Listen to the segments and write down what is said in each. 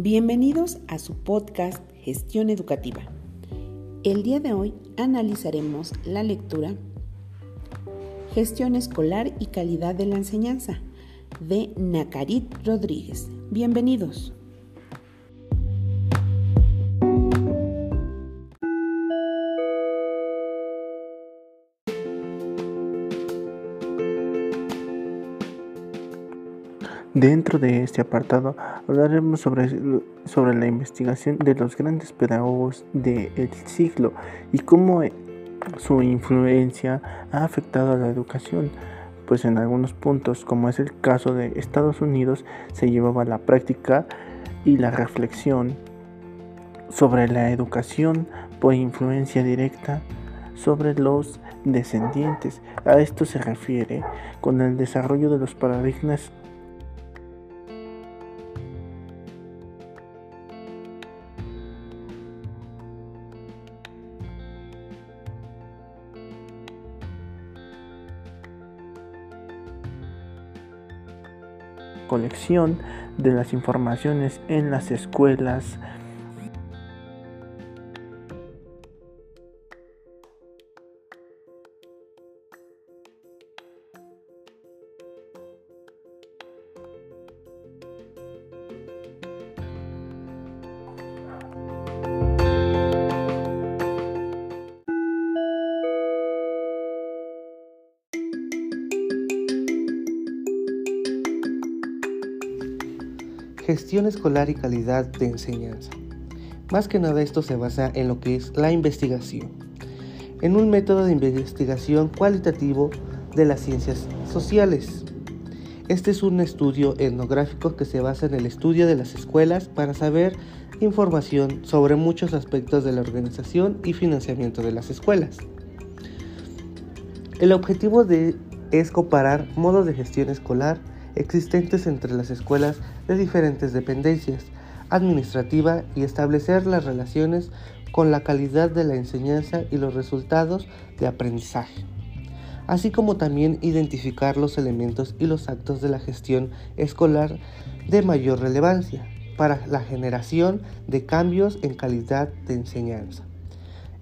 Bienvenidos a su podcast Gestión Educativa. El día de hoy analizaremos la lectura Gestión Escolar y Calidad de la Enseñanza de Nacarit Rodríguez. Bienvenidos. Dentro de este apartado hablaremos sobre, sobre la investigación de los grandes pedagogos del siglo y cómo su influencia ha afectado a la educación, pues en algunos puntos, como es el caso de Estados Unidos, se llevaba la práctica y la reflexión sobre la educación por influencia directa sobre los descendientes. A esto se refiere con el desarrollo de los paradigmas colección de las informaciones en las escuelas. Gestión escolar y calidad de enseñanza. Más que nada esto se basa en lo que es la investigación, en un método de investigación cualitativo de las ciencias sociales. Este es un estudio etnográfico que se basa en el estudio de las escuelas para saber información sobre muchos aspectos de la organización y financiamiento de las escuelas. El objetivo de, es comparar modos de gestión escolar existentes entre las escuelas de diferentes dependencias administrativa y establecer las relaciones con la calidad de la enseñanza y los resultados de aprendizaje, así como también identificar los elementos y los actos de la gestión escolar de mayor relevancia para la generación de cambios en calidad de enseñanza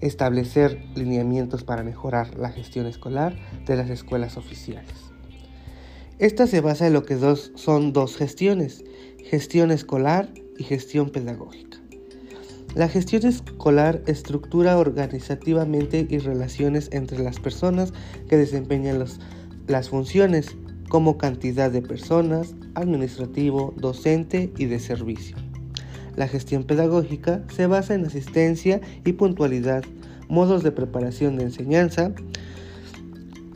establecer lineamientos para mejorar la gestión escolar de las escuelas oficiales. Esta se basa en lo que son dos gestiones, gestión escolar y gestión pedagógica. La gestión escolar estructura organizativamente y relaciones entre las personas que desempeñan las funciones como cantidad de personas, administrativo, docente y de servicio. La gestión pedagógica se basa en asistencia y puntualidad, modos de preparación de enseñanza,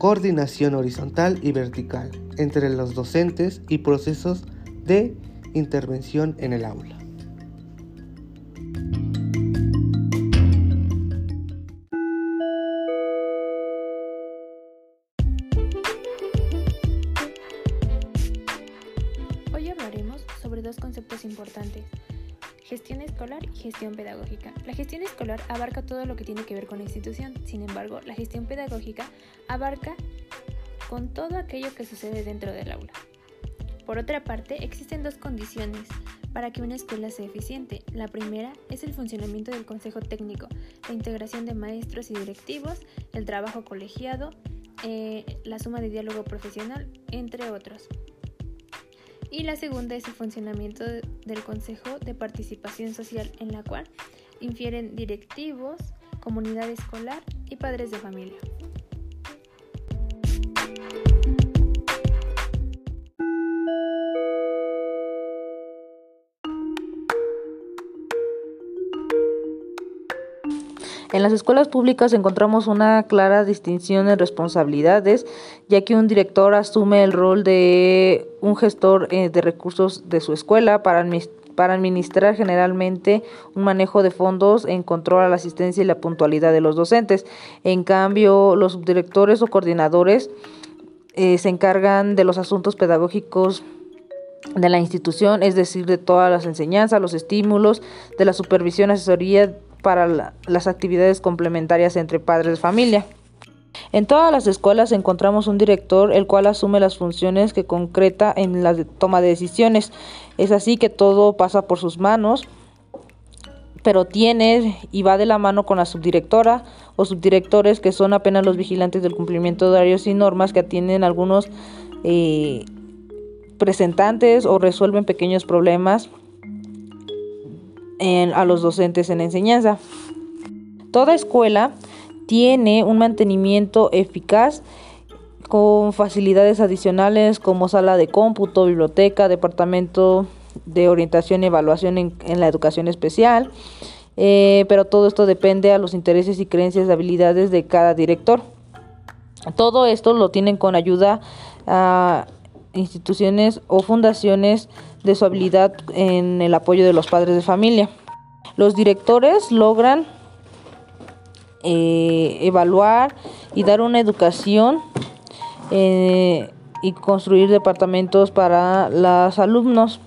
coordinación horizontal y vertical entre los docentes y procesos de intervención en el aula. Hoy hablaremos sobre dos conceptos importantes, Gestión escolar y gestión pedagógica. La gestión escolar abarca todo lo que tiene que ver con la institución, sin embargo, la gestión pedagógica abarca con todo aquello que sucede dentro del aula. Por otra parte, existen dos condiciones para que una escuela sea eficiente. La primera es el funcionamiento del consejo técnico, la integración de maestros y directivos, el trabajo colegiado, eh, la suma de diálogo profesional, entre otros y la segunda es el funcionamiento del Consejo de Participación Social, en la cual infieren directivos, comunidad escolar y padres de familia. En las escuelas públicas encontramos una clara distinción en responsabilidades, ya que un director asume el rol de un gestor eh, de recursos de su escuela para, para administrar generalmente un manejo de fondos en control a la asistencia y la puntualidad de los docentes. En cambio, los subdirectores o coordinadores eh, se encargan de los asuntos pedagógicos de la institución, es decir, de todas las enseñanzas, los estímulos, de la supervisión, asesoría para las actividades complementarias entre padres de familia. En todas las escuelas encontramos un director el cual asume las funciones que concreta en la toma de decisiones. Es así que todo pasa por sus manos, pero tiene y va de la mano con la subdirectora o subdirectores que son apenas los vigilantes del cumplimiento de horarios y normas que atienden algunos eh, presentantes o resuelven pequeños problemas a los docentes en enseñanza. Toda escuela tiene un mantenimiento eficaz con facilidades adicionales como sala de cómputo, biblioteca, departamento de orientación y evaluación en, la educación especial, eh, pero todo esto depende a los intereses y creencias de habilidades de cada director. Todo esto lo tienen con ayuda a instituciones o fundaciones de su habilidad en el apoyo de los padres de familia. Los directores logran eh, evaluar y dar una educación eh, y construir departamentos para los alumnos.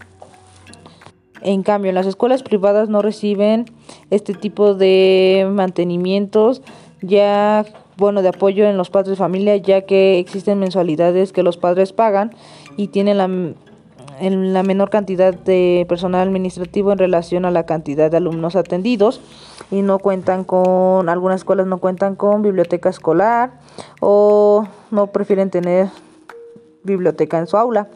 En cambio, las escuelas privadas no reciben este tipo de mantenimientos, ya bueno, de apoyo en los padres de familia, ya que existen mensualidades que los padres pagan y tienen la, en la menor cantidad de personal administrativo en relación a la cantidad de alumnos atendidos y no cuentan con, algunas escuelas no cuentan con biblioteca escolar o no prefieren tener biblioteca en su aula.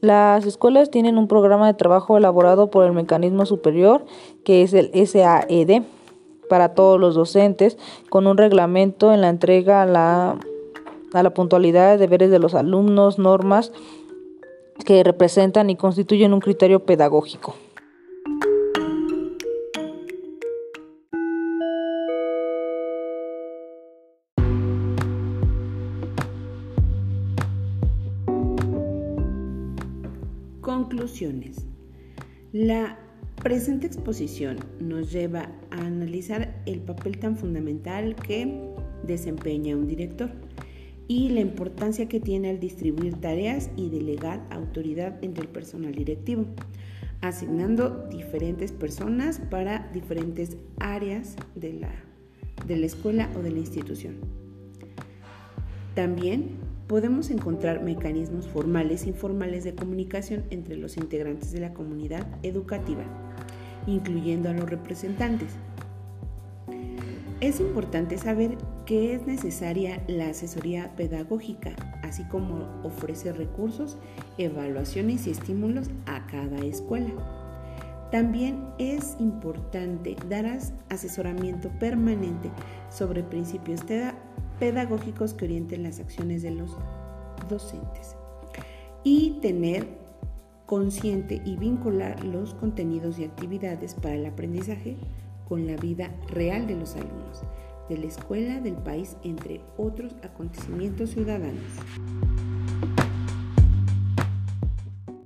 Las escuelas tienen un programa de trabajo elaborado por el mecanismo superior que es el SAED para todos los docentes con un reglamento en la entrega a la, a la puntualidad de deberes de los alumnos, normas que representan y constituyen un criterio pedagógico. Conclusiones. La presente exposición nos lleva a analizar el papel tan fundamental que desempeña un director y la importancia que tiene al distribuir tareas y delegar autoridad entre el personal directivo, asignando diferentes personas para diferentes áreas de la, de la escuela o de la institución. También podemos encontrar mecanismos formales e informales de comunicación entre los integrantes de la comunidad educativa, incluyendo a los representantes. Es importante saber que es necesaria la asesoría pedagógica, así como ofrecer recursos, evaluaciones y estímulos a cada escuela. También es importante dar asesoramiento permanente sobre principios pedagógicos que orienten las acciones de los docentes y tener consciente y vincular los contenidos y actividades para el aprendizaje con la vida real de los alumnos, de la escuela, del país, entre otros acontecimientos ciudadanos.